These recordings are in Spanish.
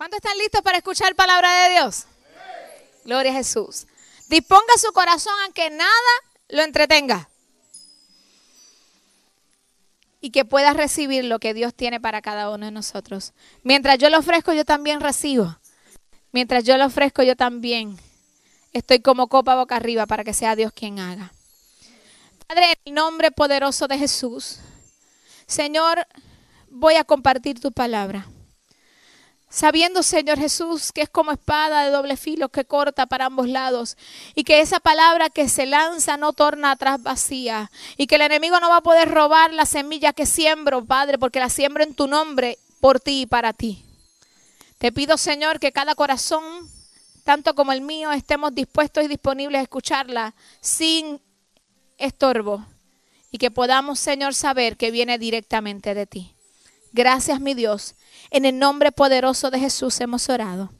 ¿Cuántos están listos para escuchar palabra de Dios? Gloria a Jesús. Disponga su corazón a que nada lo entretenga. Y que pueda recibir lo que Dios tiene para cada uno de nosotros. Mientras yo lo ofrezco, yo también recibo. Mientras yo lo ofrezco, yo también estoy como copa boca arriba para que sea Dios quien haga. Padre, en el nombre poderoso de Jesús, Señor, voy a compartir tu palabra. Sabiendo, Señor Jesús, que es como espada de doble filo que corta para ambos lados y que esa palabra que se lanza no torna atrás vacía y que el enemigo no va a poder robar la semilla que siembro, Padre, porque la siembro en tu nombre, por ti y para ti. Te pido, Señor, que cada corazón, tanto como el mío, estemos dispuestos y disponibles a escucharla sin estorbo y que podamos, Señor, saber que viene directamente de ti. Gracias, mi Dios. En el nombre poderoso de Jesús hemos orado.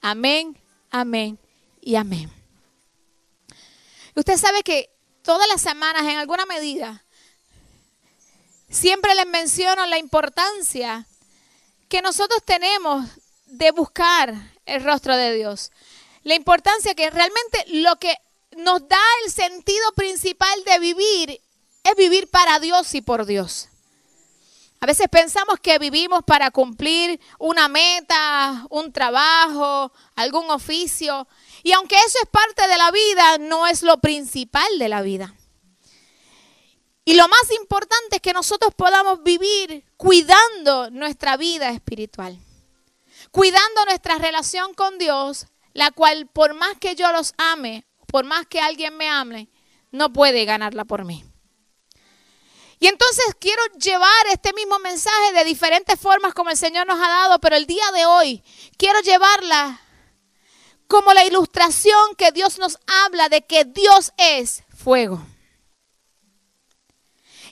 Amén, amén y amén. Usted sabe que todas las semanas, en alguna medida, siempre les menciono la importancia que nosotros tenemos de buscar el rostro de Dios. La importancia que realmente lo que nos da el sentido principal de vivir es vivir para Dios y por Dios. A veces pensamos que vivimos para cumplir una meta, un trabajo, algún oficio. Y aunque eso es parte de la vida, no es lo principal de la vida. Y lo más importante es que nosotros podamos vivir cuidando nuestra vida espiritual, cuidando nuestra relación con Dios, la cual por más que yo los ame por más que alguien me ame, no puede ganarla por mí. Y entonces quiero llevar este mismo mensaje de diferentes formas como el Señor nos ha dado, pero el día de hoy quiero llevarla como la ilustración que Dios nos habla de que Dios es fuego.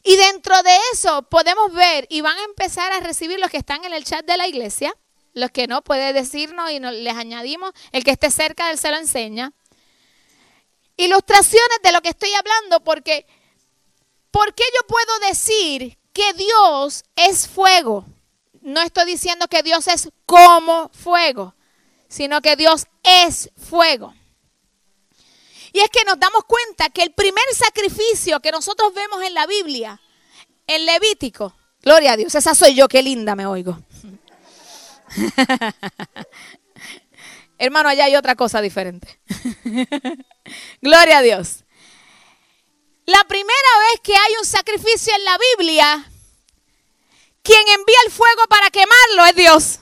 Y dentro de eso podemos ver y van a empezar a recibir los que están en el chat de la iglesia, los que no puede decirnos y les añadimos, el que esté cerca del se lo enseña ilustraciones de lo que estoy hablando porque ¿por qué yo puedo decir que Dios es fuego? No estoy diciendo que Dios es como fuego, sino que Dios es fuego. Y es que nos damos cuenta que el primer sacrificio que nosotros vemos en la Biblia, en Levítico, gloria a Dios, esa soy yo, qué linda me oigo. Hermano, allá hay otra cosa diferente. Gloria a Dios. La primera vez que hay un sacrificio en la Biblia, quien envía el fuego para quemarlo es Dios.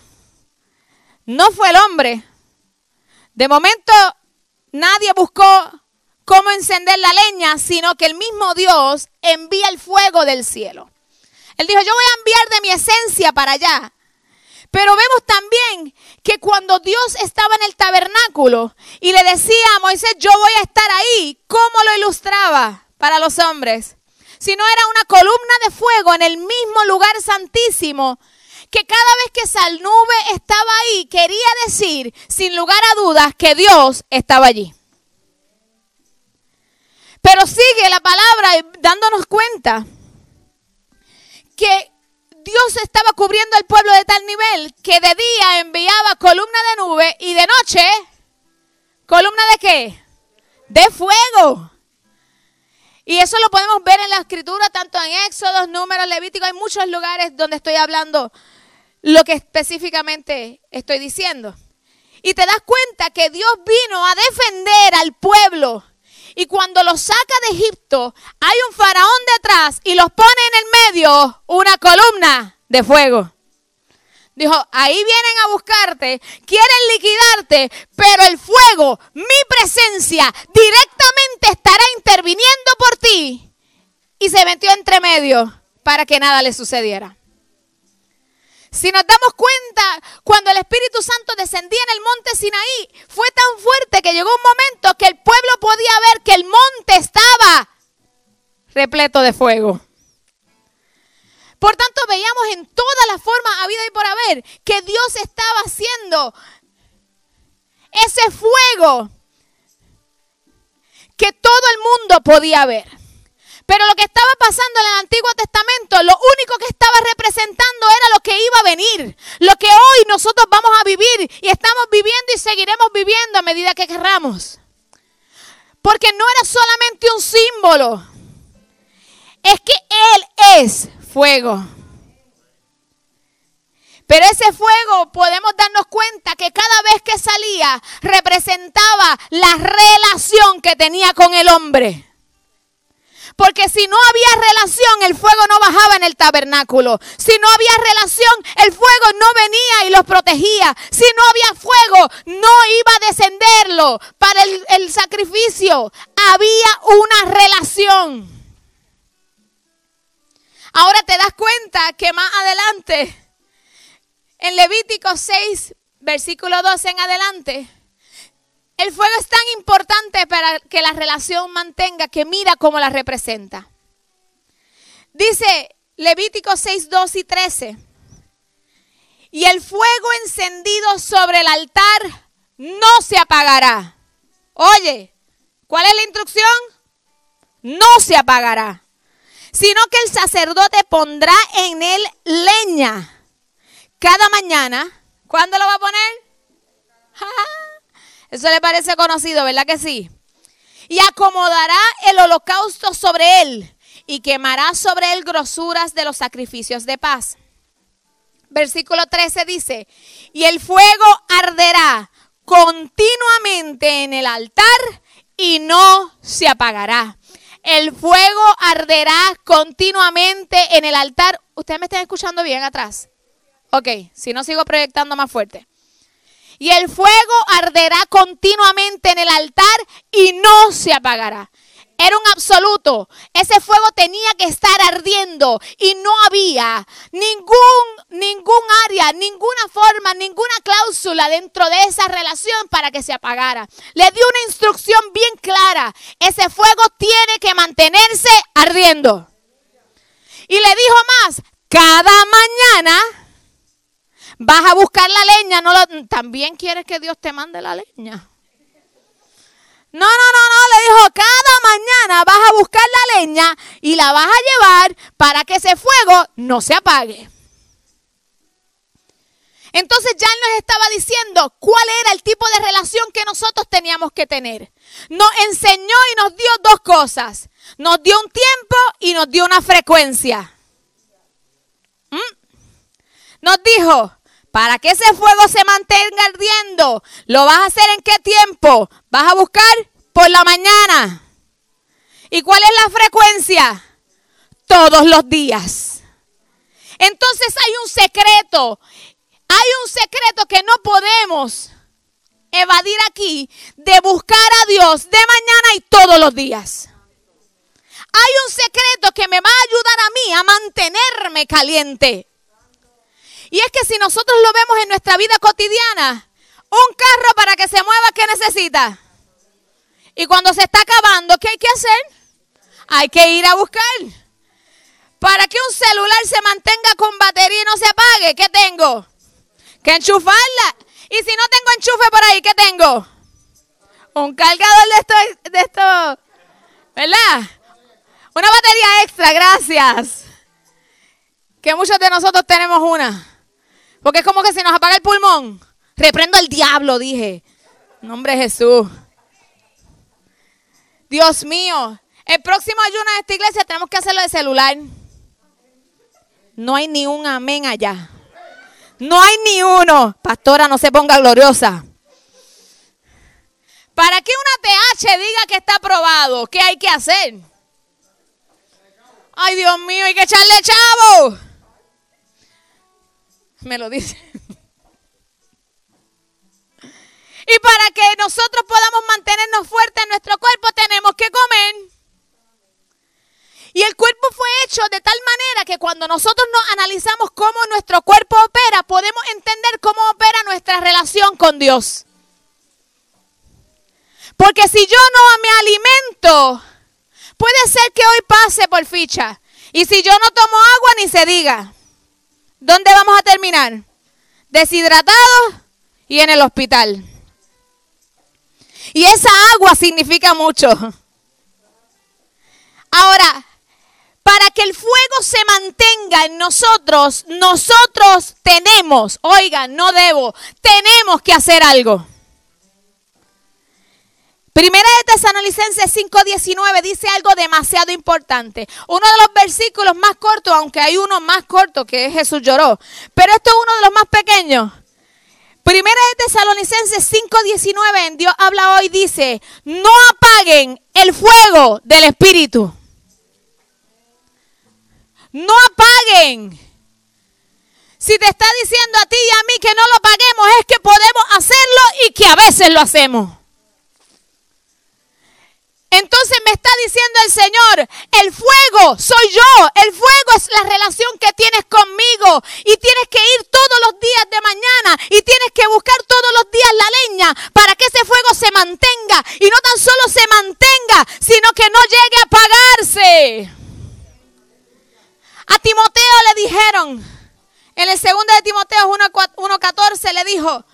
No fue el hombre. De momento nadie buscó cómo encender la leña, sino que el mismo Dios envía el fuego del cielo. Él dijo, yo voy a enviar de mi esencia para allá. Pero vemos también que cuando Dios estaba en el tabernáculo y le decía a Moisés, yo voy a estar ahí, ¿cómo lo ilustraba para los hombres? Si no era una columna de fuego en el mismo lugar santísimo, que cada vez que esa nube estaba ahí, quería decir, sin lugar a dudas, que Dios estaba allí. Pero sigue la palabra dándonos cuenta que Dios estaba cubriendo al pueblo de tal nivel que de día enviaba columna de nube y de noche, columna de qué? De fuego. Y eso lo podemos ver en la escritura, tanto en Éxodos, Números, Levíticos, hay muchos lugares donde estoy hablando lo que específicamente estoy diciendo. Y te das cuenta que Dios vino a defender al pueblo y cuando los saca de Egipto, hay un faraón detrás y los pone en el medio una columna de fuego. Dijo, ahí vienen a buscarte, quieren liquidarte, pero el fuego, mi presencia, directamente estará interviniendo por ti. Y se metió entre medio para que nada le sucediera. Si nos damos cuenta, cuando el Espíritu Santo descendía en el monte Sinaí, fue tan fuerte que llegó un momento que el pueblo podía ver que el monte estaba repleto de fuego. Por tanto, veíamos en todas las formas habidas y por haber que Dios estaba haciendo ese fuego que todo el mundo podía ver. Pero lo que estaba pasando en el Antiguo Testamento, lo único que estaba representando era lo que iba a venir. Lo que hoy nosotros vamos a vivir y estamos viviendo y seguiremos viviendo a medida que querramos. Porque no era solamente un símbolo. Es que Él es fuego. Pero ese fuego podemos darnos cuenta que cada vez que salía representaba la relación que tenía con el hombre. Porque si no había relación, el fuego no bajaba en el tabernáculo. Si no había relación, el fuego no venía y los protegía. Si no había fuego, no iba a descenderlo para el, el sacrificio. Había una relación. Ahora te das cuenta que más adelante en Levítico 6, versículo 12 en adelante, el fuego es tan importante para que la relación mantenga que mira cómo la representa. Dice Levítico 6, 2 y 13. Y el fuego encendido sobre el altar no se apagará. Oye, ¿cuál es la instrucción? No se apagará, sino que el sacerdote pondrá en él leña cada mañana. ¿Cuándo lo va a poner? Eso le parece conocido, ¿verdad que sí? Y acomodará el holocausto sobre él y quemará sobre él grosuras de los sacrificios de paz. Versículo 13 dice, y el fuego arderá continuamente en el altar y no se apagará. El fuego arderá continuamente en el altar. ¿Ustedes me están escuchando bien atrás? Ok, si no sigo proyectando más fuerte. Y el fuego arderá continuamente en el altar y no se apagará. Era un absoluto. Ese fuego tenía que estar ardiendo y no había ningún, ningún área, ninguna forma, ninguna cláusula dentro de esa relación para que se apagara. Le dio una instrucción bien clara. Ese fuego tiene que mantenerse ardiendo. Y le dijo más, cada mañana Vas a buscar la leña, no también quieres que Dios te mande la leña. No, no, no, no, le dijo, cada mañana vas a buscar la leña y la vas a llevar para que ese fuego no se apague. Entonces ya nos estaba diciendo cuál era el tipo de relación que nosotros teníamos que tener. Nos enseñó y nos dio dos cosas. Nos dio un tiempo y nos dio una frecuencia. ¿Mm? Nos dijo, para que ese fuego se mantenga ardiendo, ¿lo vas a hacer en qué tiempo? ¿Vas a buscar? Por la mañana. ¿Y cuál es la frecuencia? Todos los días. Entonces hay un secreto. Hay un secreto que no podemos evadir aquí de buscar a Dios de mañana y todos los días. Hay un secreto que me va a ayudar a mí a mantenerme caliente. Y es que si nosotros lo vemos en nuestra vida cotidiana, un carro para que se mueva, ¿qué necesita? Y cuando se está acabando, ¿qué hay que hacer? Hay que ir a buscar. Para que un celular se mantenga con batería y no se apague, ¿qué tengo? Que enchufarla. Y si no tengo enchufe por ahí, ¿qué tengo? Un cargador de esto, de esto, ¿verdad? Una batería extra, gracias. Que muchos de nosotros tenemos una. Porque es como que se nos apaga el pulmón. Reprendo al diablo, dije. Nombre Jesús. Dios mío. El próximo ayuno de esta iglesia tenemos que hacerlo de celular. No hay ni un amén allá. No hay ni uno. Pastora, no se ponga gloriosa. Para que una TH diga que está aprobado, ¿qué hay que hacer? Ay, Dios mío, hay que echarle chavo. Me lo dice. Y para que nosotros podamos mantenernos fuertes en nuestro cuerpo, tenemos que comer. Y el cuerpo fue hecho de tal manera que cuando nosotros nos analizamos cómo nuestro cuerpo opera, podemos entender cómo opera nuestra relación con Dios. Porque si yo no me alimento, puede ser que hoy pase por ficha. Y si yo no tomo agua, ni se diga. ¿Dónde vamos a terminar? Deshidratados y en el hospital. Y esa agua significa mucho. Ahora, para que el fuego se mantenga en nosotros, nosotros tenemos, oigan, no debo, tenemos que hacer algo. Primera de Tesalonicenses 5:19 dice algo demasiado importante. Uno de los versículos más cortos, aunque hay uno más corto que Jesús lloró, pero esto es uno de los más pequeños. Primera de Tesalonicenses 5:19 en Dios habla hoy dice, "No apaguen el fuego del espíritu." No apaguen. Si te está diciendo a ti y a mí que no lo paguemos, es que podemos hacerlo y que a veces lo hacemos. Entonces me está diciendo el Señor, el fuego soy yo, el fuego es la relación que tienes conmigo y tienes que ir todos los días de mañana y tienes que buscar todos los días la leña para que ese fuego se mantenga y no tan solo se mantenga, sino que no llegue a apagarse. A Timoteo le dijeron, en el segundo de Timoteo 1.14 le dijo,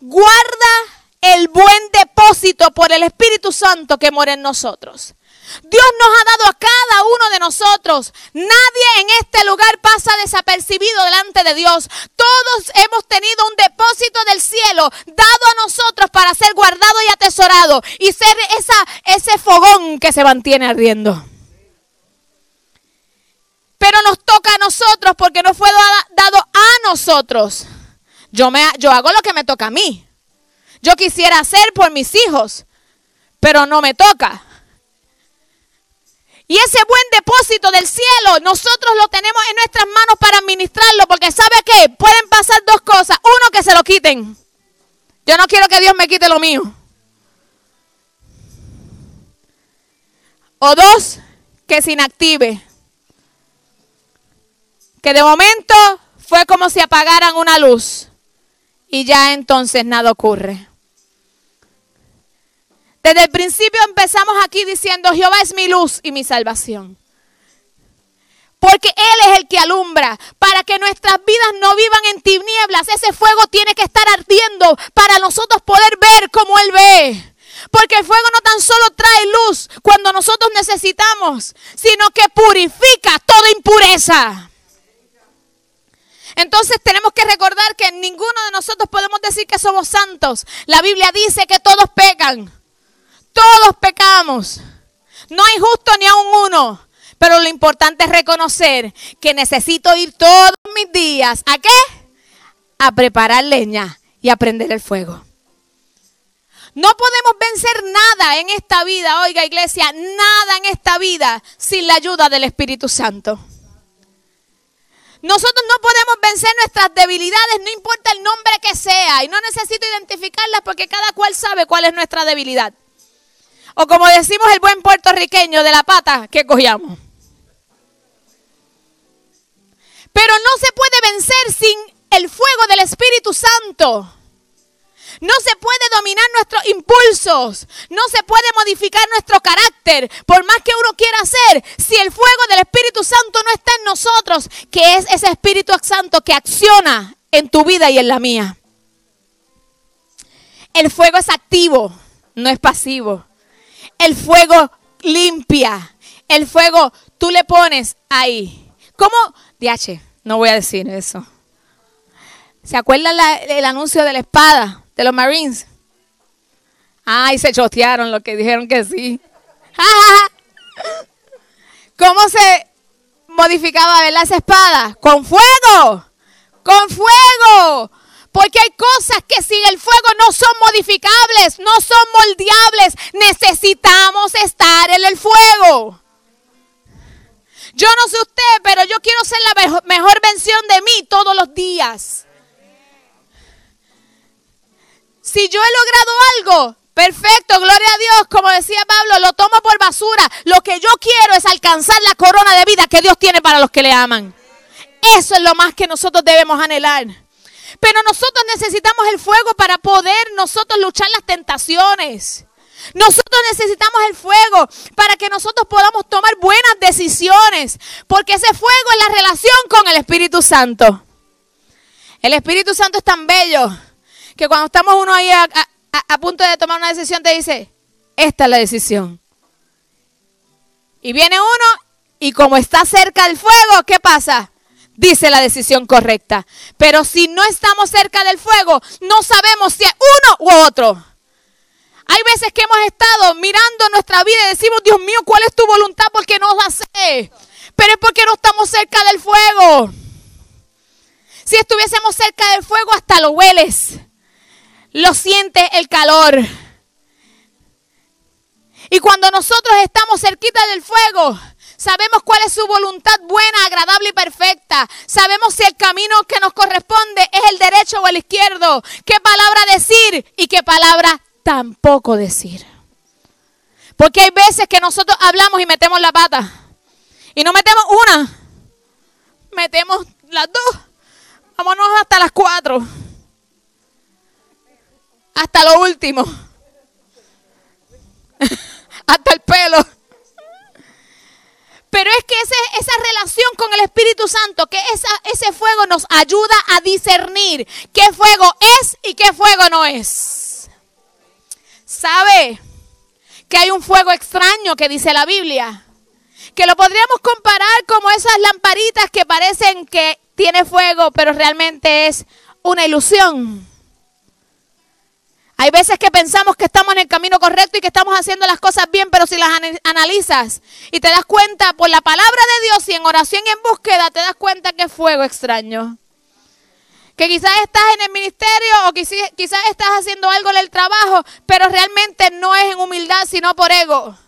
guarda el buen depósito por el Espíritu Santo que mora en nosotros. Dios nos ha dado a cada uno de nosotros. Nadie en este lugar pasa desapercibido delante de Dios. Todos hemos tenido un depósito del cielo dado a nosotros para ser guardado y atesorado y ser ese fogón que se mantiene ardiendo. Pero nos toca a nosotros porque no fue dado a nosotros. Yo, me, yo hago lo que me toca a mí. Yo quisiera hacer por mis hijos, pero no me toca. Y ese buen depósito del cielo, nosotros lo tenemos en nuestras manos para administrarlo, porque ¿sabe qué? Pueden pasar dos cosas. Uno, que se lo quiten. Yo no quiero que Dios me quite lo mío. O dos, que se inactive que de momento fue como si apagaran una luz y ya entonces nada ocurre. Desde el principio empezamos aquí diciendo, Jehová es mi luz y mi salvación. Porque Él es el que alumbra. Para que nuestras vidas no vivan en tinieblas, ese fuego tiene que estar ardiendo para nosotros poder ver como Él ve. Porque el fuego no tan solo trae luz cuando nosotros necesitamos, sino que purifica toda impureza. Entonces tenemos que recordar que ninguno de nosotros podemos decir que somos santos. La Biblia dice que todos pecan. Todos pecamos. No hay justo ni aun uno. Pero lo importante es reconocer que necesito ir todos mis días. ¿A qué? A preparar leña y a prender el fuego. No podemos vencer nada en esta vida, oiga iglesia, nada en esta vida sin la ayuda del Espíritu Santo. Nosotros no podemos vencer nuestras debilidades, no importa el nombre que sea, y no necesito identificarlas porque cada cual sabe cuál es nuestra debilidad. O como decimos el buen puertorriqueño, de la pata que cogíamos. Pero no se puede vencer sin el fuego del Espíritu Santo. No se puede dominar nuestros impulsos. No se puede modificar nuestro carácter. Por más que uno quiera hacer, si el fuego del Espíritu Santo no está en nosotros, que es ese Espíritu Santo que acciona en tu vida y en la mía. El fuego es activo, no es pasivo. El fuego limpia. El fuego tú le pones ahí. ¿Cómo? DH, no voy a decir eso. ¿Se acuerdan el anuncio de la espada? de los Marines. Ay, se chotearon los que dijeron que sí. ¿Cómo se modificaba la esa espada? Con fuego. Con fuego. Porque hay cosas que sin el fuego no son modificables, no son moldeables. Necesitamos estar en el fuego. Yo no sé usted, pero yo quiero ser la mejor versión de mí todos los días. Si yo he logrado algo, perfecto, gloria a Dios, como decía Pablo, lo tomo por basura. Lo que yo quiero es alcanzar la corona de vida que Dios tiene para los que le aman. Eso es lo más que nosotros debemos anhelar. Pero nosotros necesitamos el fuego para poder nosotros luchar las tentaciones. Nosotros necesitamos el fuego para que nosotros podamos tomar buenas decisiones. Porque ese fuego es la relación con el Espíritu Santo. El Espíritu Santo es tan bello que cuando estamos uno ahí a, punto de tomar una decisión, te dice, esta es la decisión. Y viene uno Y como está cerca el fuego, ¿qué pasa? Dice la decisión correcta. Pero si no estamos cerca del fuego, no sabemos si es uno u otro. Hay veces que hemos estado mirando nuestra vida y decimos, Dios mío, ¿cuál es tu voluntad? Porque no la sé. Pero es porque no estamos cerca del fuego. Si estuviésemos cerca del fuego, hasta lo hueles. Lo sientes el calor. Y cuando nosotros estamos cerquita del fuego, sabemos cuál es su voluntad buena, agradable y perfecta. Sabemos si el camino que nos corresponde es el derecho o el izquierdo. ¿Qué palabra decir y qué palabra tampoco decir? Porque hay veces que nosotros hablamos y metemos la pata. Y no metemos una, metemos las dos. Vámonos hasta las cuatro. Hasta lo último. hasta el pelo. Pero es que esa relación con el Espíritu Santo, que esa, ese fuego nos ayuda a discernir qué fuego es y qué fuego no es. ¿Sabe que hay un fuego extraño que dice la Biblia? Que lo podríamos comparar como esas lamparitas que parecen que tiene fuego, pero realmente es una ilusión. Hay veces que pensamos que estamos en el camino correcto y que estamos haciendo las cosas bien, pero si las analizas y te das cuenta por la palabra de Dios y en oración y en búsqueda, te das cuenta que es fuego extraño. Que quizás estás en el ministerio o quizás estás haciendo algo en el trabajo, pero realmente no es en humildad, sino por ego.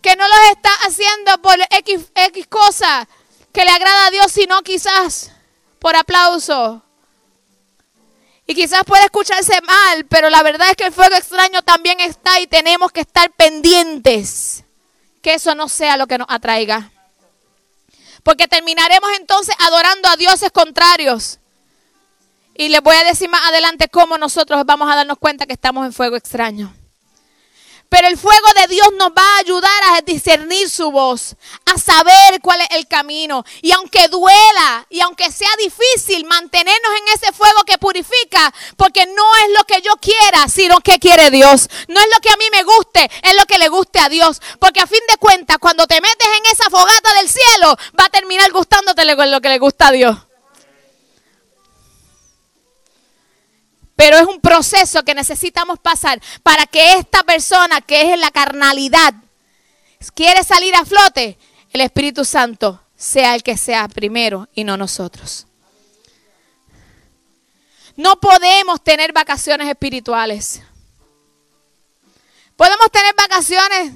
Que no lo estás haciendo por X, X cosa que le agrada a Dios, sino quizás por aplauso y quizás puede escucharse mal, pero la verdad es que el fuego extraño también está y tenemos que estar pendientes que eso no sea lo que nos atraiga. Porque terminaremos entonces adorando a dioses contrarios. Y les voy a decir más adelante cómo nosotros vamos a darnos cuenta que estamos en fuego extraño. Pero el fuego de Dios nos va a ayudar a discernir su voz, a saber cuál es el camino. Y aunque duela y aunque sea difícil mantenernos en ese fuego que purifica, porque no es lo que yo quiera, sino que quiere Dios. No es lo que a mí me guste, es lo que le guste a Dios. Porque a fin de cuentas, cuando te metes en esa fogata del cielo, va a terminar gustándote lo que le gusta a Dios. Pero es un proceso que necesitamos pasar para que esta persona que es en la carnalidad quiere salir a flote, el Espíritu Santo sea el que sea primero y no nosotros. No podemos tener vacaciones espirituales. Podemos tener vacaciones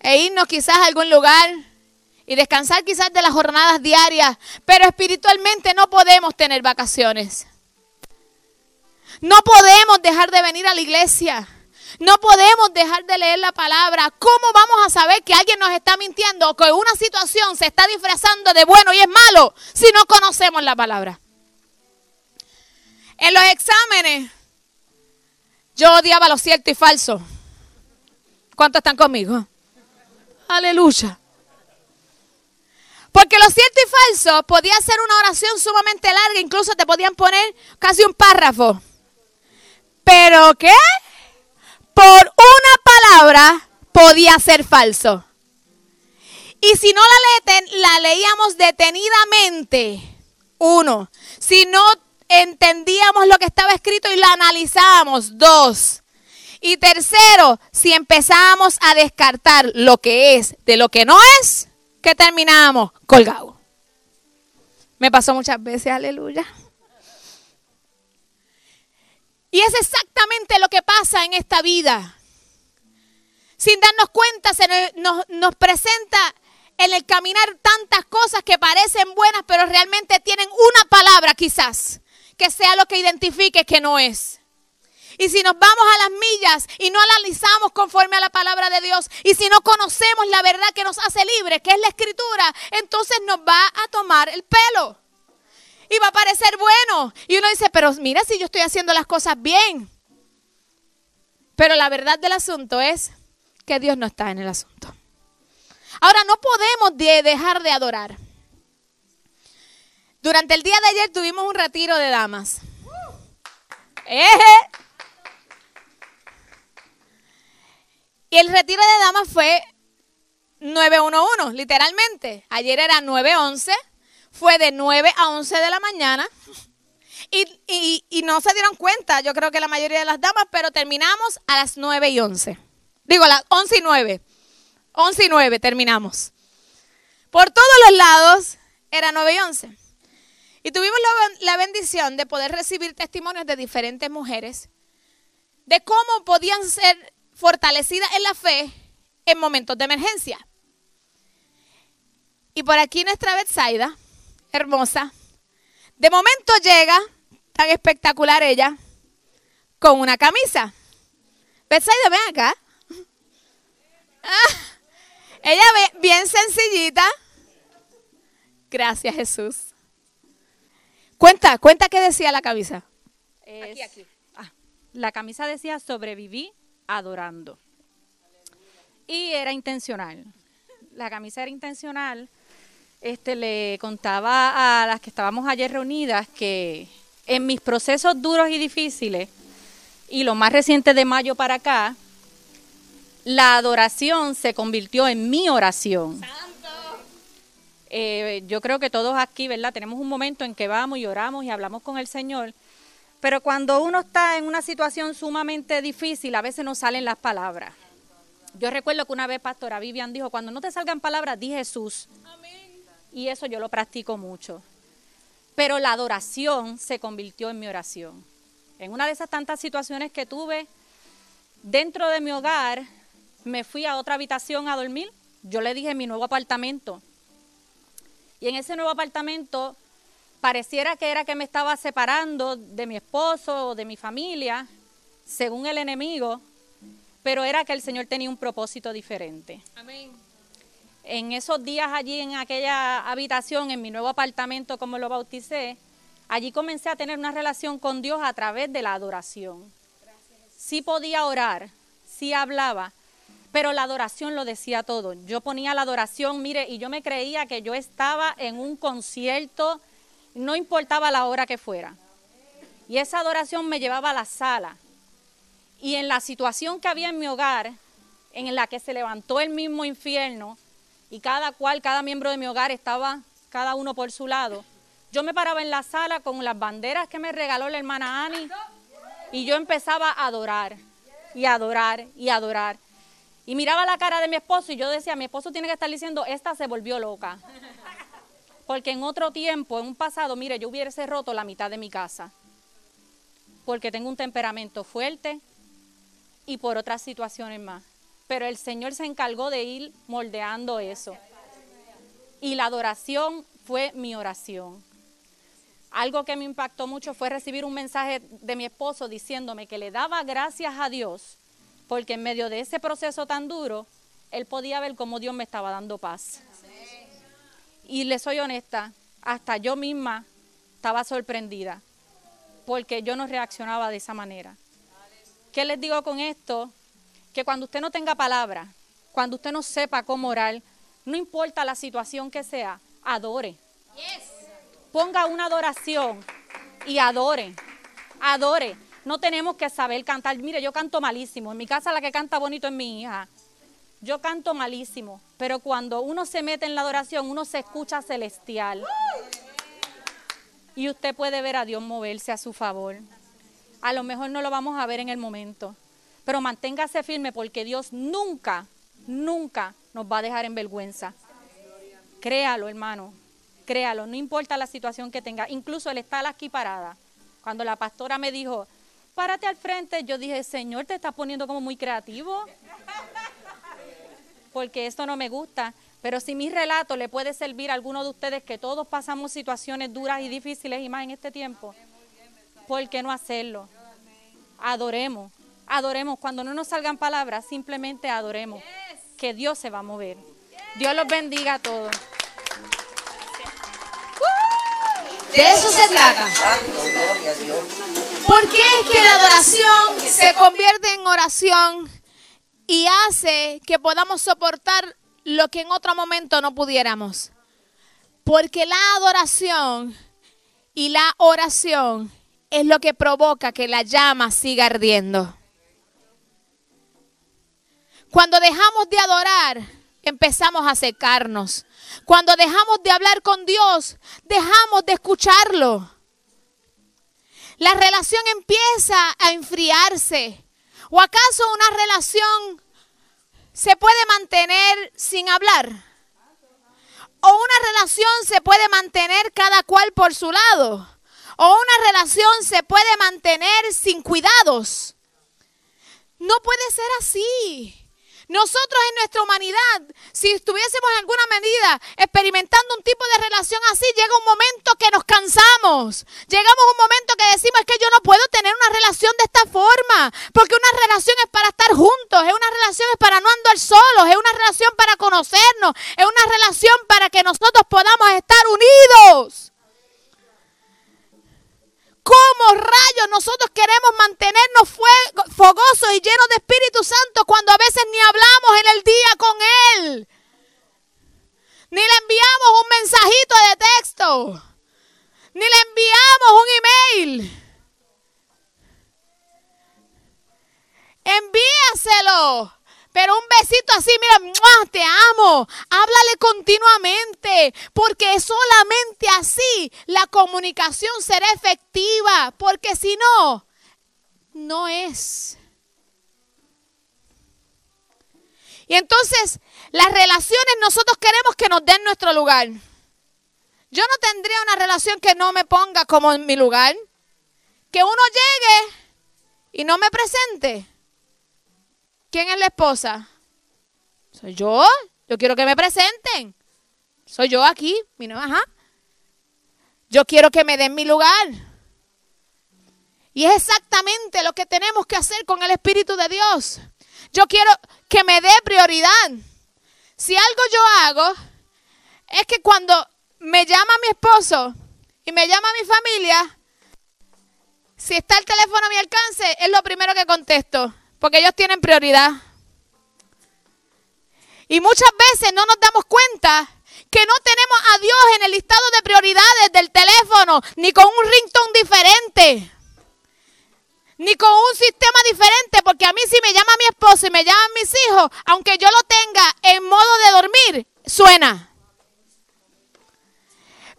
e irnos quizás a algún lugar y descansar quizás de las jornadas diarias, pero espiritualmente no podemos tener vacaciones. No podemos dejar de venir a la iglesia. No podemos dejar de leer la palabra. ¿Cómo vamos a saber que alguien nos está mintiendo o que una situación se está disfrazando de bueno y es malo si no conocemos la palabra? En los exámenes, yo odiaba lo cierto y falso. ¿Cuántos están conmigo? Aleluya. Porque lo cierto y falso podía ser una oración sumamente larga, incluso te podían poner casi un párrafo. Pero ¿qué? Por una palabra podía ser falso. Y si no la, leíamos detenidamente, uno, si no entendíamos lo que estaba escrito y la analizábamos, dos. Y tercero, si empezamos a descartar lo que es de lo que no es, que terminamos colgado. Me pasó muchas veces, aleluya. Y es exactamente lo que pasa en esta vida. Sin darnos cuenta, se nos, nos presenta en el caminar tantas cosas que parecen buenas, pero realmente tienen una palabra quizás, que sea lo que identifique que no es. Y si nos vamos a las millas y no analizamos conforme a la palabra de Dios, y si no conocemos la verdad que nos hace libres, que es la escritura, entonces nos va a tomar el pelo y va a parecer bueno. Y uno dice, pero mira si yo estoy haciendo las cosas bien. Pero la verdad del asunto es que Dios no está en el asunto. Ahora, no podemos dejar de adorar. Durante el día de ayer tuvimos un retiro de damas. Y el retiro de damas fue 911, literalmente. Ayer era 911, fue de 9 a 11 de la mañana. Y, no se dieron cuenta, yo creo que la mayoría de las damas, pero terminamos a las 9 y 11. Digo, a las 11 y 9. 11 y 9 terminamos. Por todos los lados era 9 y 11. Y tuvimos la, la bendición de poder recibir testimonios de diferentes mujeres de cómo podían ser fortalecidas en la fe en momentos de emergencia. Y por aquí nuestra Betsaida, hermosa, de momento llega, tan espectacular ella, con una camisa. Betsaida, ven acá. Ah, ella ve bien sencillita. Gracias, Jesús. Cuenta, cuenta qué decía la camisa. aquí, aquí. Ah, la camisa decía sobreviví adorando. Y era intencional. La camisa era intencional. Este, le contaba a las que estábamos ayer reunidas que en mis procesos duros y difíciles, y lo más reciente de mayo para acá, la adoración se convirtió en mi oración. Eh, yo creo que todos aquí, ¿verdad? Tenemos un momento en que vamos y oramos y hablamos con el Señor, pero cuando uno está en una situación sumamente difícil, a veces no salen las palabras. Yo recuerdo que una vez Pastora Vivian dijo, cuando no te salgan palabras, di Jesús. Y eso yo lo practico mucho. Pero la adoración se convirtió en mi oración. En una de esas tantas situaciones que tuve dentro de mi hogar, me fui a otra habitación a dormir. Yo le dije mi nuevo apartamento. Y en ese nuevo apartamento pareciera que era que me estaba separando de mi esposo o de mi familia, según el enemigo, pero era que el Señor tenía un propósito diferente. Amén. En esos días allí en aquella habitación, en mi nuevo apartamento, como lo bauticé, allí comencé a tener una relación con Dios a través de la adoración. Sí podía orar, sí hablaba, pero la adoración lo decía todo. Yo ponía la adoración, mire, y yo me creía que yo estaba en un concierto, no importaba la hora que fuera. Y esa adoración me llevaba a la sala y en la situación que había en mi hogar, en la que se levantó el mismo infierno, y cada cual, cada miembro de mi hogar estaba cada uno por su lado, yo me paraba en la sala con las banderas que me regaló la hermana Ani y yo empezaba a adorar y adorar y adorar. Y miraba la cara de mi esposo y yo decía, mi esposo tiene que estar diciendo, esta se volvió loca. Porque en otro tiempo, en un pasado, mire, yo hubiese roto la mitad de mi casa. Porque tengo un temperamento fuerte, y por otras situaciones más. Pero el Señor se encargó de ir moldeando eso. Y la adoración fue mi oración. Algo que me impactó mucho fue recibir un mensaje de mi esposo diciéndome que le daba gracias a Dios porque en medio de ese proceso tan duro, él podía ver cómo Dios me estaba dando paz. Y le soy honesta, hasta yo misma estaba sorprendida porque yo no reaccionaba de esa manera. ¿Qué les digo con esto? Que cuando usted no tenga palabra, cuando usted no sepa cómo orar, no importa la situación que sea, adore. Ponga una adoración y adore. Adore. No tenemos que saber cantar. Mire, yo canto malísimo. En mi casa la que canta bonito es mi hija. Yo canto malísimo, pero cuando uno se mete en la adoración, uno se escucha celestial. Y usted puede ver a Dios moverse a su favor a lo mejor no lo vamos a ver en el momento. Pero manténgase firme porque Dios nunca, nunca nos va a dejar en vergüenza. Créalo, hermano, créalo, no importa la situación que tenga. Incluso el estar aquí parada. Cuando la pastora me dijo, párate al frente, yo dije, Señor, te estás poniendo como muy creativo. Porque esto no me gusta. Pero si mi relato le puede servir a alguno de ustedes que todos pasamos situaciones duras y difíciles y más en este tiempo, ¿por qué no hacerlo? Adoremos, adoremos. Cuando no nos salgan palabras, simplemente adoremos. Que Dios se va a mover. Dios los bendiga a todos. De eso se trata. ¿Por qué es que la adoración se convierte en oración y hace que podamos soportar lo que en otro momento no pudiéramos? Porque la adoración y la oración es lo que provoca que la llama siga ardiendo. Cuando dejamos de adorar, empezamos a secarnos. Cuando dejamos de hablar con Dios, dejamos de escucharlo. La relación empieza a enfriarse. ¿O acaso una relación se puede mantener sin hablar? ¿O una relación se puede mantener cada cual por su lado? ¿O una relación se puede mantener sin cuidados? No puede ser así. Nosotros en nuestra humanidad, si estuviésemos en alguna medida experimentando un tipo de relación así, llega un momento que nos cansamos. Llegamos a un momento que decimos es que yo no puedo tener una relación de esta forma, porque una relación es para estar juntos, es una relación es para no andar solos, es una relación para conocernos, es una relación para que nosotros podamos estar unidos. ¿Cómo rayos nosotros queremos mantenernos fogosos y llenos de Espíritu Santo cuando a veces ni hablamos en el día con Él? Ni le enviamos un mensajito de texto. Ni le enviamos un email. Envíaselo. Pero un besito así, mira, te amo. Háblale continuamente, porque solamente así la comunicación será efectiva, porque si no, no es. Y entonces, las relaciones nosotros queremos que nos den nuestro lugar. Yo no tendría una relación que no me ponga como en mi lugar. Que uno llegue y no me presente. ¿Quién es la esposa? Soy yo. Yo quiero que me presenten. Soy yo aquí. Mi ajá. Yo quiero que me den mi lugar. Y es exactamente lo que tenemos que hacer con el Espíritu de Dios. Yo quiero que me dé prioridad. Si algo yo hago, es que cuando me llama mi esposo y me llama mi familia, si está el teléfono a mi alcance, es lo primero que contesto. Porque ellos tienen prioridad. Y muchas veces no nos damos cuenta que no tenemos a Dios en el listado de prioridades del teléfono, ni con un ringtone diferente, ni con un sistema diferente, porque a mí si me llama mi esposo y me llaman mis hijos, aunque yo lo tenga en modo de dormir, suena.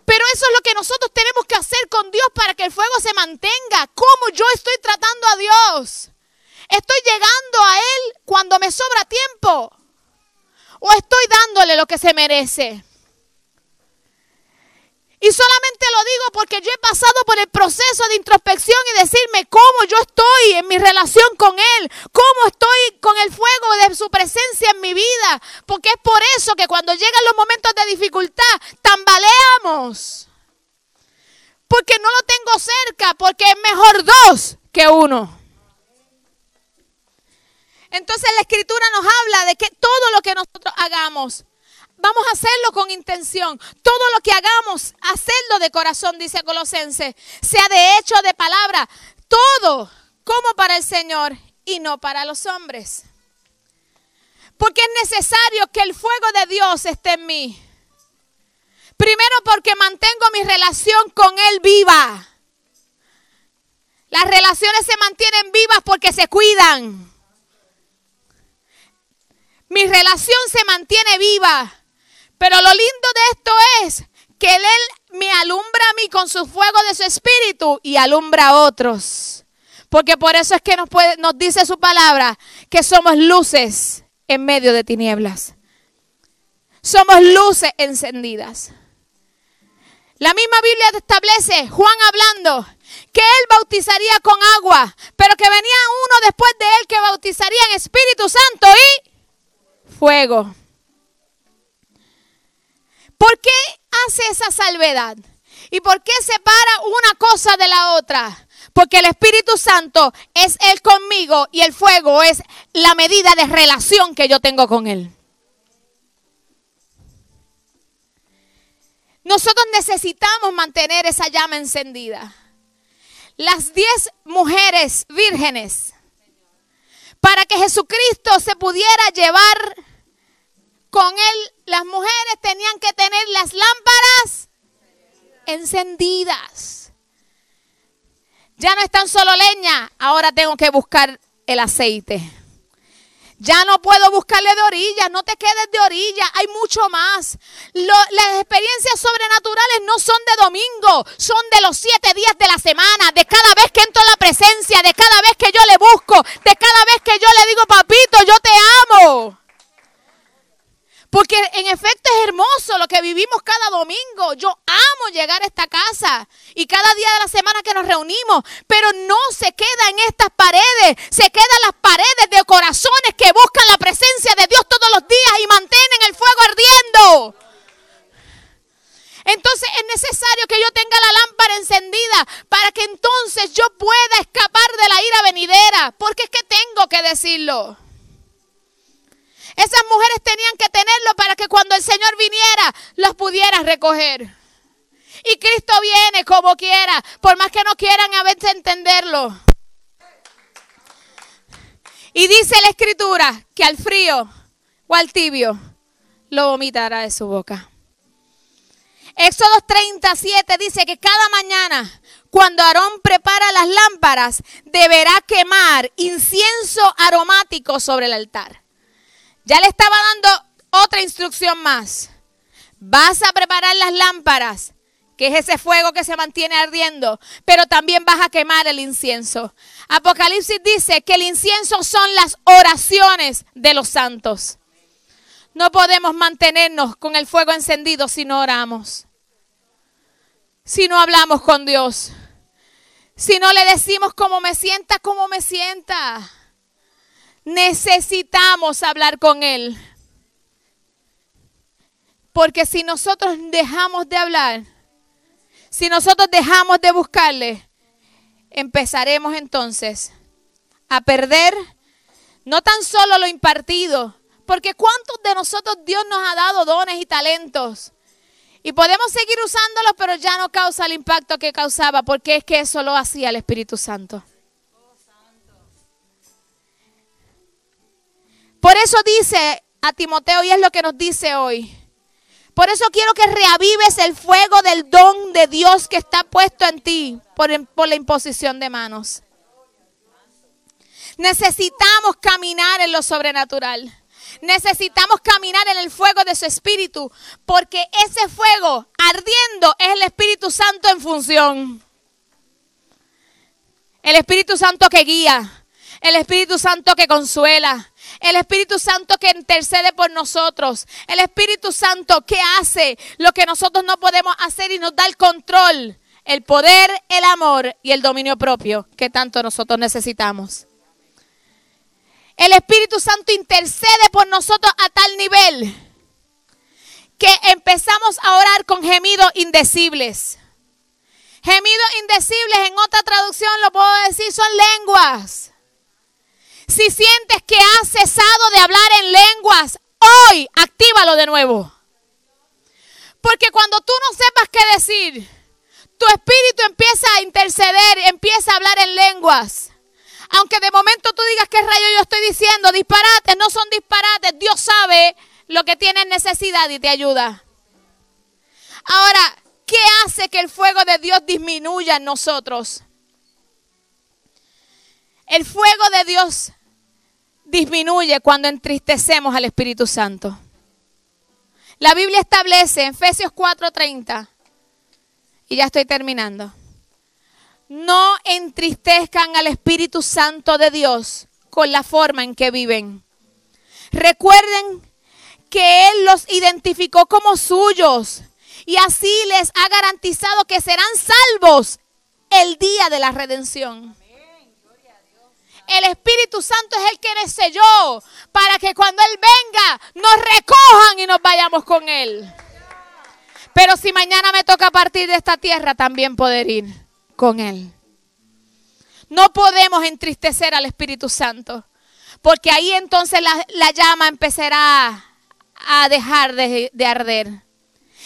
Pero eso es lo que nosotros tenemos que hacer con Dios para que el fuego se mantenga. ¿Cómo yo estoy tratando a Dios? ¿Estoy llegando a Él cuando me sobra tiempo? ¿O estoy dándole lo que se merece? Y solamente lo digo porque yo he pasado por el proceso de introspección y decirme cómo yo estoy en mi relación con Él, cómo estoy con el fuego de su presencia en mi vida. Porque es por eso que cuando llegan los momentos de dificultad, tambaleamos. Porque no lo tengo cerca, porque es mejor dos que uno. Entonces la escritura nos habla de que todo lo que nosotros hagamos, vamos a hacerlo con intención. Todo lo que hagamos, hacerlo de corazón, dice Colosense, sea de hecho de palabra, todo como para el Señor y no para los hombres. Porque es necesario que el fuego de Dios esté en mí. Primero porque mantengo mi relación con Él viva. Las relaciones se mantienen vivas porque se cuidan. Mi relación se mantiene viva. Pero lo lindo de esto es que Él me alumbra a mí con su fuego de su espíritu y alumbra a otros. Porque por eso es que nos, puede, nos dice su palabra que somos luces en medio de tinieblas. Somos luces encendidas. La misma Biblia establece, Juan hablando, que él bautizaría con agua, pero que venía uno después de él que bautizaría en Espíritu Santo y fuego. ¿Por qué hace esa salvedad? ¿Y por qué separa una cosa de la otra? Porque el Espíritu Santo es Él conmigo y el fuego es la medida de relación que yo tengo con Él. Nosotros necesitamos mantener esa llama encendida. Las diez mujeres vírgenes, para que Jesucristo se pudiera llevar con él las mujeres tenían que tener las lámparas encendidas. Ya no es tan solo leña, ahora tengo que buscar el aceite. Ya no puedo buscarle de orillas, no te quedes de orillas, hay mucho más. las experiencias sobrenaturales no son de domingo, son de los siete días de la semana, de cada vez que entro en la presencia, de cada vez que yo le busco, de cada vez que yo le digo, papito, yo te amo. Porque en efecto es hermoso lo que vivimos cada domingo. Yo amo llegar a esta casa y cada día de la semana que nos reunimos. Pero no se queda en estas paredes. Se quedan las paredes de corazones que buscan la presencia de Dios todos los días y mantienen el fuego ardiendo. Entonces es necesario que yo tenga la lámpara encendida para que entonces yo pueda escapar de la ira venidera. Porque es que tengo que decirlo. Esas mujeres tenían que tenerlo para que cuando el Señor viniera, los pudiera recoger. Y Cristo viene como quiera, por más que no quieran a veces entenderlo. Y dice la escritura que al frío o al tibio lo vomitará de su boca. Éxodo 37 dice que cada mañana, cuando Aarón prepara las lámparas, deberá quemar incienso aromático sobre el altar. Ya le estaba dando otra instrucción más. Vas a preparar las lámparas, que es ese fuego que se mantiene ardiendo, pero también vas a quemar el incienso. Apocalipsis dice que el incienso son las oraciones de los santos. No podemos mantenernos con el fuego encendido si no oramos, si no hablamos con Dios, si no le decimos cómo me sienta, cómo me sienta. Necesitamos hablar con Él. Porque si nosotros dejamos de hablar, si nosotros dejamos de buscarle, empezaremos entonces a perder no tan solo lo impartido, porque cuántos de nosotros Dios nos ha dado dones y talentos. Y podemos seguir usándolos, pero ya no causa el impacto que causaba, porque es que eso lo hacía el Espíritu Santo. Por eso dice a Timoteo, y es lo que nos dice hoy. Por eso quiero que reavives el fuego del don de Dios que está puesto en ti por, la imposición de manos. Necesitamos caminar en lo sobrenatural. Necesitamos caminar en el fuego de su espíritu, porque ese fuego ardiendo es el Espíritu Santo en función. El Espíritu Santo que guía, el Espíritu Santo que consuela, el Espíritu Santo que intercede por nosotros. El Espíritu Santo que hace lo que nosotros no podemos hacer y nos da el control, el poder, el amor y el dominio propio que tanto nosotros necesitamos. El Espíritu Santo intercede por nosotros a tal nivel que empezamos a orar con gemidos indecibles. Gemidos indecibles, en otra traducción lo puedo decir, son lenguas. Si sientes que has cesado de hablar en lenguas, hoy actívalo de nuevo. Porque cuando tú no sepas qué decir, tu espíritu empieza a interceder, empieza a hablar en lenguas. Aunque de momento tú digas qué rayo yo estoy diciendo, disparates, no son disparates. Dios sabe lo que tienes necesidad y te ayuda. Ahora, ¿qué hace que el fuego de Dios disminuya en nosotros? El fuego de Dios disminuye cuando entristecemos al Espíritu Santo. La Biblia establece en Efesios 4:30, y ya estoy terminando, no entristezcan al Espíritu Santo de Dios con la forma en que viven. Recuerden que Él los identificó como suyos y así les ha garantizado que serán salvos el día de la redención. El Espíritu Santo es el que les selló para que cuando Él venga nos recojan y nos vayamos con Él. Pero si mañana me toca partir de esta tierra, también poder ir con Él. No podemos entristecer al Espíritu Santo, porque ahí entonces la, llama empezará a dejar de, de arder.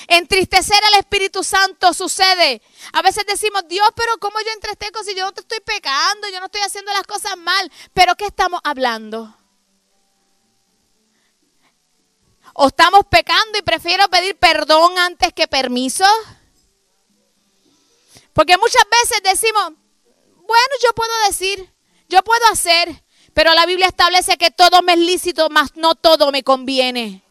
Entristecer al Espíritu Santo sucede. A veces decimos, Dios, pero ¿cómo yo entristezco si yo no te estoy pecando, yo no estoy haciendo las cosas mal? Pero ¿qué estamos hablando? ¿O estamos pecando y prefiero pedir perdón antes que permiso? Porque muchas veces decimos, bueno, yo puedo decir, yo puedo hacer, Pero la Biblia establece que todo me es lícito, mas no todo me conviene.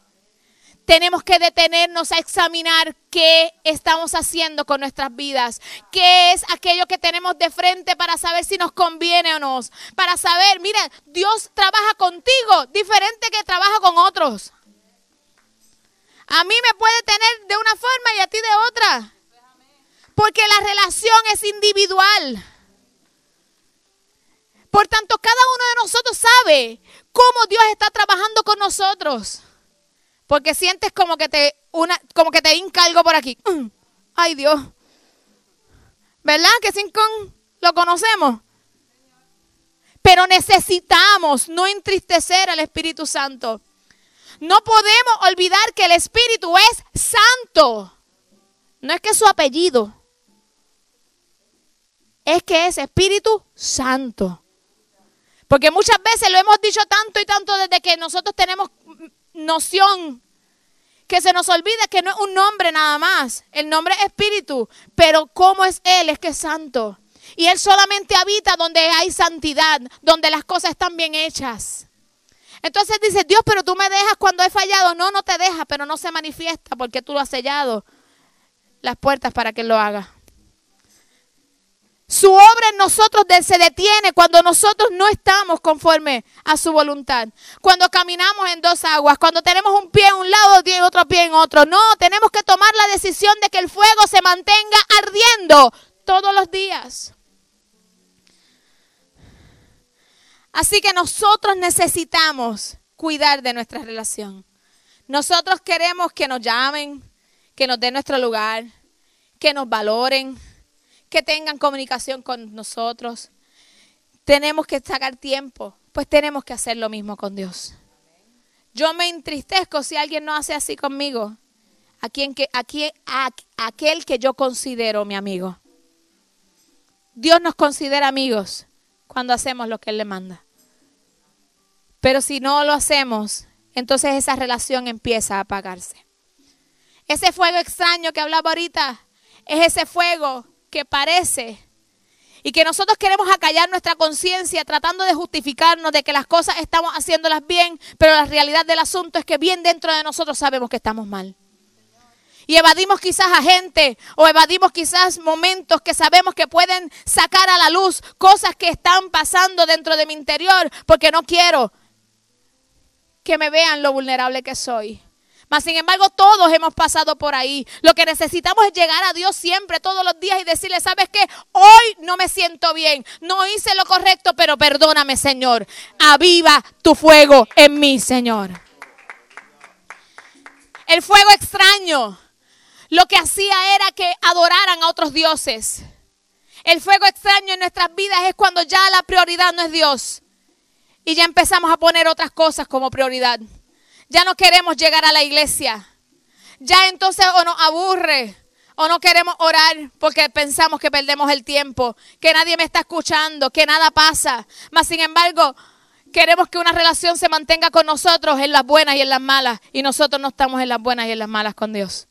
Tenemos que detenernos a examinar qué estamos haciendo con nuestras vidas, qué es aquello que tenemos de frente para saber si nos conviene o no, para saber, mira, Dios trabaja contigo diferente que trabaja con otros. A mí me puede tener de una forma y a ti de otra, porque la relación es individual. Por tanto, cada uno de nosotros sabe cómo Dios está trabajando con nosotros. Porque sientes como que te una como que te hinca por aquí. Mm, ay, Dios. ¿Verdad que sin con lo conocemos? Pero necesitamos no entristecer al Espíritu Santo. No podemos olvidar que el Espíritu es santo. No es que su apellido. Es que es Espíritu Santo. Porque muchas veces lo hemos dicho tanto y tanto desde que nosotros tenemos noción que se nos olvida que no es un nombre nada más. El nombre es Espíritu. Pero ¿cómo es Él? Es que es santo. Y Él solamente habita donde hay santidad, donde las cosas están bien hechas. Entonces dice, Dios, pero tú me dejas cuando he fallado. No, no te deja, pero no se manifiesta porque tú lo has sellado las puertas para que Él lo haga. Su obra en nosotros se detiene cuando nosotros no estamos conforme a su voluntad. Cuando caminamos en dos aguas, cuando tenemos un pie en un lado y otro pie en otro. No, tenemos que tomar la decisión de que el fuego se mantenga ardiendo todos los días. Así que nosotros necesitamos cuidar de nuestra relación. Nosotros queremos que nos llamen, que nos den nuestro lugar, que nos valoren que tengan comunicación con nosotros. Tenemos que sacar tiempo, pues tenemos que hacer lo mismo con Dios. Yo me entristezco si alguien no hace así conmigo, a, quien que, a, a aquel que yo considero mi amigo. Dios nos considera amigos cuando hacemos lo que Él le manda. Pero si no lo hacemos, entonces esa relación empieza a apagarse. Ese fuego extraño que hablaba ahorita es ese fuego que parece y que nosotros queremos acallar nuestra conciencia tratando de justificarnos de que las cosas estamos haciéndolas bien, pero la realidad del asunto es que bien dentro de nosotros sabemos que estamos mal. Y evadimos quizás a gente o evadimos quizás momentos que sabemos que pueden sacar a la luz cosas que están pasando dentro de mi interior porque no quiero que me vean lo vulnerable que soy. Mas sin embargo, todos hemos pasado por ahí. Lo que necesitamos es llegar a Dios siempre, todos los días y decirle, ¿sabes qué? Hoy no me siento bien. No hice lo correcto, pero perdóname, Señor. Aviva tu fuego en mí, Señor. El fuego extraño lo que hacía era que adoraran a otros dioses. El fuego extraño en nuestras vidas es cuando ya la prioridad no es Dios. Y ya empezamos a poner otras cosas como prioridad. Ya no queremos llegar a la iglesia. Ya entonces o nos aburre o no queremos orar porque pensamos que perdemos el tiempo, que nadie me está escuchando, que nada pasa. Mas sin embargo, queremos que una relación se mantenga con nosotros en las buenas y en las malas y nosotros no estamos en las buenas y en las malas con Dios.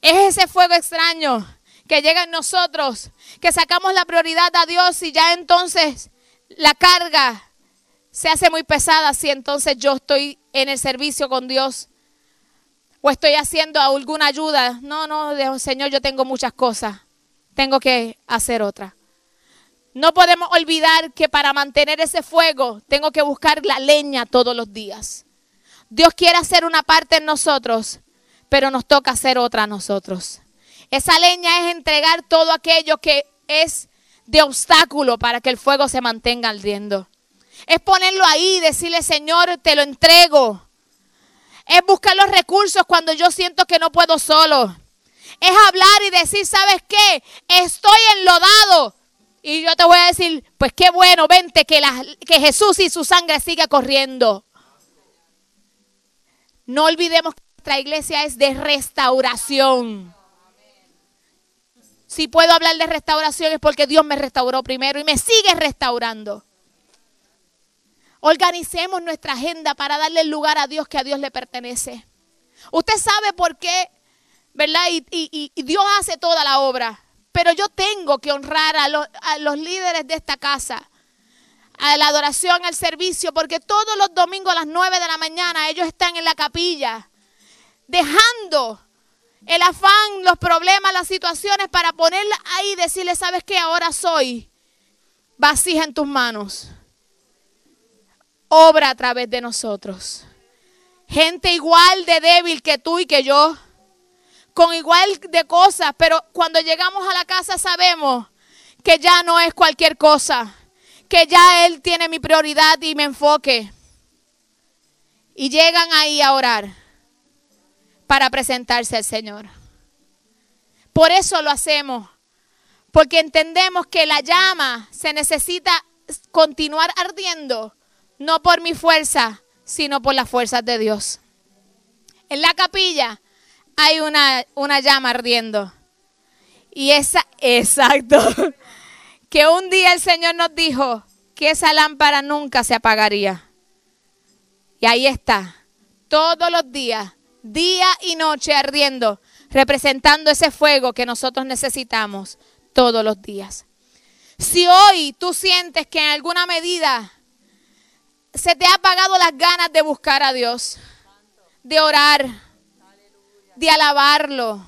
Es ese fuego extraño que llega en nosotros, que sacamos la prioridad a Dios y ya entonces la carga se hace muy pesada si entonces yo estoy en el servicio con Dios o estoy haciendo alguna ayuda. No, no, Señor, yo tengo muchas cosas. Tengo que hacer otra. No podemos olvidar que para mantener ese fuego tengo que buscar la leña todos los días. Dios quiere hacer una parte en nosotros, pero nos toca hacer otra a nosotros. Esa leña es entregar todo aquello que es de obstáculo para que el fuego se mantenga ardiendo. Es ponerlo ahí, decirle, Señor, te lo entrego. Es buscar los recursos cuando yo siento que no puedo solo. Es hablar y decir, ¿sabes qué? Estoy enlodado. Y yo te voy a decir, pues qué bueno, vente, que, que Jesús y su sangre siga corriendo. No olvidemos que nuestra iglesia es de restauración. Si puedo hablar de restauración es porque Dios me restauró primero y me sigue restaurando. Organicemos nuestra agenda para darle el lugar a Dios que a Dios le pertenece. Usted sabe por qué, ¿verdad? Y, Dios hace toda la obra. Pero yo tengo que honrar a, los líderes de esta casa, a la adoración, al servicio, porque todos los domingos a las 9 de la mañana ellos están en la capilla, dejando el afán, los problemas, las situaciones para ponerla ahí y decirle, ¿sabes qué? Ahora soy vasija en tus manos. Obra a través de nosotros. Gente igual de débil que tú y que yo, con igual de cosas, pero cuando llegamos a la casa sabemos que ya no es cualquier cosa, que ya Él tiene mi prioridad y mi enfoque. Y llegan ahí a orar para presentarse al Señor. Por eso lo hacemos, porque entendemos que la llama se necesita continuar ardiendo, no por mi fuerza, sino por las fuerzas de Dios. En la capilla hay una, llama ardiendo. Y esa, exacto, que un día el Señor nos dijo que esa lámpara nunca se apagaría. Y ahí está, todos los días, día y noche ardiendo, representando ese fuego que nosotros necesitamos todos los días. Si hoy tú sientes que en alguna medida se te ha apagado las ganas de buscar a Dios, de orar, de alabarlo,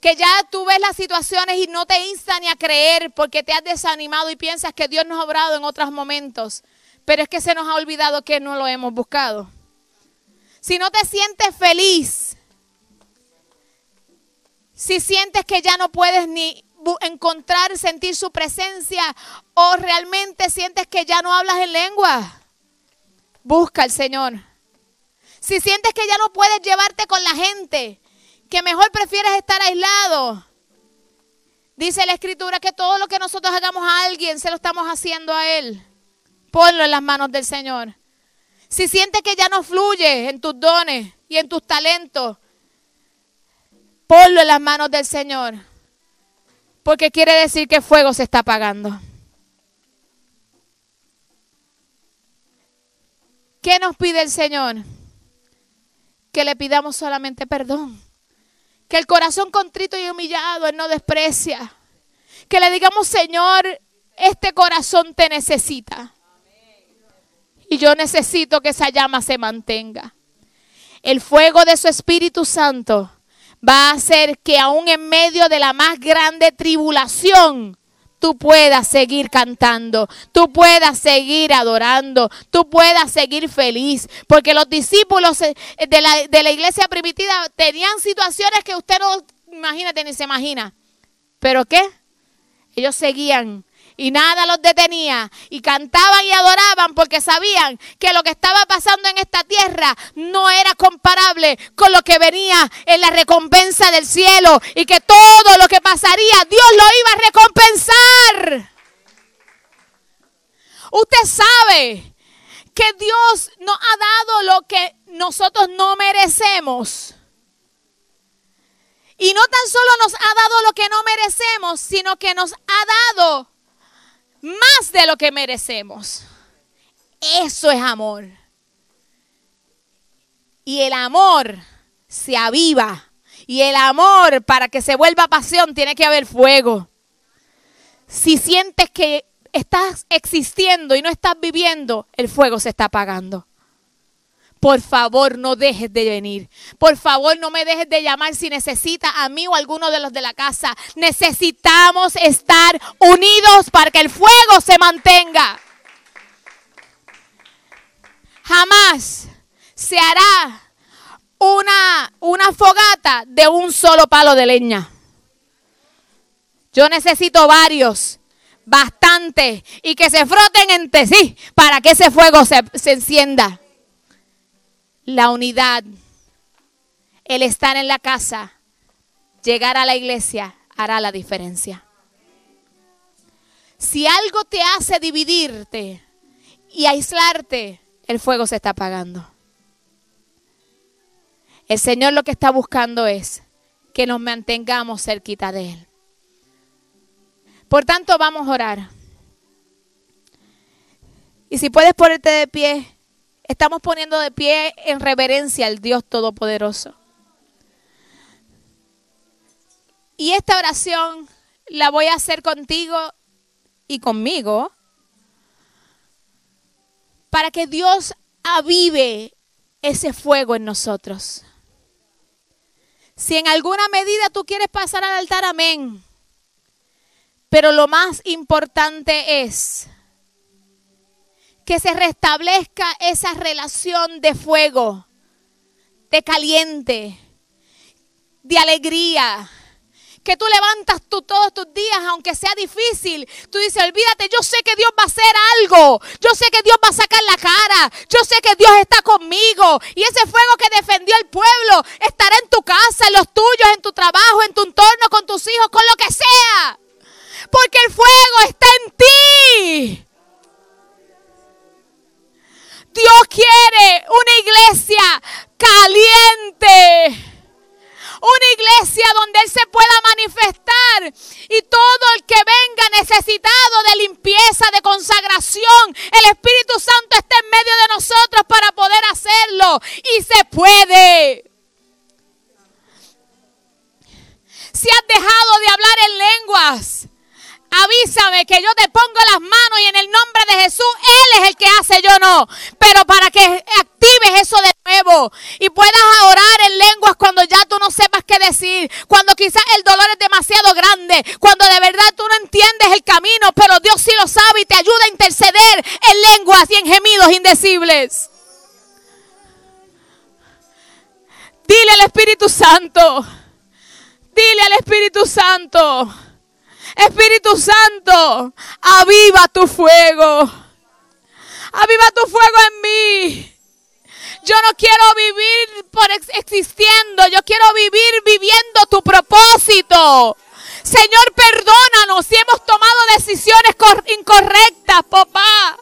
que ya tú ves las situaciones y no te insta ni a creer porque te has desanimado y piensas que Dios nos ha obrado en otros momentos, pero es que se nos ha olvidado que no lo hemos buscado. Si no te sientes feliz, si sientes que ya no puedes ni encontrar, sentir su presencia o realmente sientes que ya no hablas en lengua, busca al Señor. Si sientes que ya no puedes llevarte con la gente, que mejor prefieres estar aislado, dice la escritura que todo lo que nosotros hagamos a alguien se lo estamos haciendo a Él. Ponlo en las manos del Señor. Si sientes que ya no fluye en tus dones y en tus talentos, ponlo en las manos del Señor. Porque quiere decir que fuego se está apagando. ¿Qué nos pide el Señor? Que le pidamos solamente perdón. Que el corazón contrito y humillado Él no desprecia. Que le digamos, Señor, este corazón te necesita. Y yo necesito que esa llama se mantenga. El fuego de su Espíritu Santo va a hacer que aún en medio de la más grande tribulación, tú puedas seguir cantando, tú puedas seguir adorando, tú puedas seguir feliz. Porque los discípulos eh, de la, de la iglesia primitiva tenían situaciones que usted no imagínate ni se imagina. ¿Pero qué? Ellos seguían y nada los detenía y cantaban y adoraban porque sabían que lo que estaba pasando en esta tierra no era comparable con lo que venía en la recompensa del cielo y que todo lo que pasaría Dios lo iba a recompensar. Usted sabe que Dios nos ha dado lo que nosotros no merecemos. Y no tan solo nos ha dado lo que no merecemos, sino que nos ha dado más de lo que merecemos. Eso es amor. Y el amor se aviva. Y el amor, para que se vuelva pasión, tiene que haber fuego. Si sientes que estás existiendo y no estás viviendo, el fuego se está apagando. Por favor, no dejes de venir. Por favor, no me dejes de llamar si necesitas a mí o a alguno de los de la casa. Necesitamos estar unidos para que el fuego se mantenga. Jamás se hará una, fogata de un solo palo de leña. Yo necesito varios, bastantes, y que se froten entre sí para que ese fuego se encienda la unidad, el estar en la casa, llegar a la iglesia, hará la diferencia. Si algo te hace dividirte y aislarte, el fuego se está apagando. El Señor lo que está buscando es que nos mantengamos cerquita de Él. Por tanto, vamos a orar. Y si puedes ponerte de pie. Estamos poniendo de pie en reverencia al Dios Todopoderoso. Y esta oración la voy a hacer contigo y conmigo. para que Dios avive ese fuego en nosotros. Si en alguna medida tú quieres pasar al altar, amén. Pero lo más importante es que se restablezca esa relación de fuego, de caliente, de alegría, que tú levantas tú todos tus días, aunque sea difícil. Tú dices, olvídate, yo sé que Dios va a hacer algo. Yo sé que Dios va a sacar la cara. Yo sé que Dios está conmigo. Y ese fuego que defendió el pueblo estará en tu casa, en los tuyos, en tu trabajo, en tu entorno, con tus hijos, con lo que sea. Porque el fuego está en ti. Dios quiere una iglesia caliente una iglesia donde Él se pueda manifestar y todo el que venga necesitado de limpieza, de consagración, el Espíritu Santo esté en medio de nosotros para poder hacerlo y se puede. Si has dejado de hablar en lenguas, avísame que yo te pongo las manos y en el nombre de Jesús, Él es el que hace, yo no. Pero para que actives eso de nuevo y puedas orar en lenguas cuando ya tú no sepas qué decir, cuando quizás el dolor es demasiado grande, cuando de verdad tú no entiendes el camino, pero Dios sí lo sabe y te ayuda a interceder en lenguas y en gemidos indecibles. Dile al Espíritu Santo, dile al Espíritu Santo. Espíritu Santo, aviva tu fuego. Aviva tu fuego en mí. Yo no quiero vivir por existiendo, yo quiero vivir viviendo tu propósito. Señor, perdónanos si hemos tomado decisiones incorrectas, papá.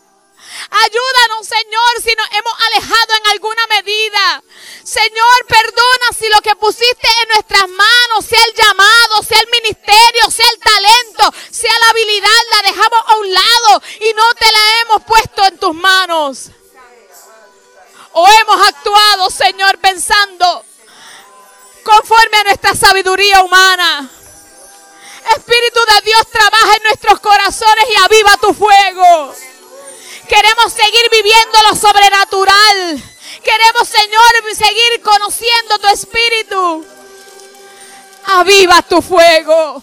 Ayúdanos, Señor, si nos hemos alejado en alguna medida. Señor, perdona si lo que pusiste en nuestras manos, sea el llamado, sea el ministerio, sea el talento, sea la habilidad, la dejamos a un lado y no te la hemos puesto en tus manos. O hemos actuado, Señor, pensando conforme a nuestra sabiduría humana. Espíritu de Dios trabaja en nuestros corazones y aviva tu fuego. Queremos seguir viviendo lo sobrenatural. Queremos, Señor, seguir conociendo tu espíritu. Aviva tu fuego.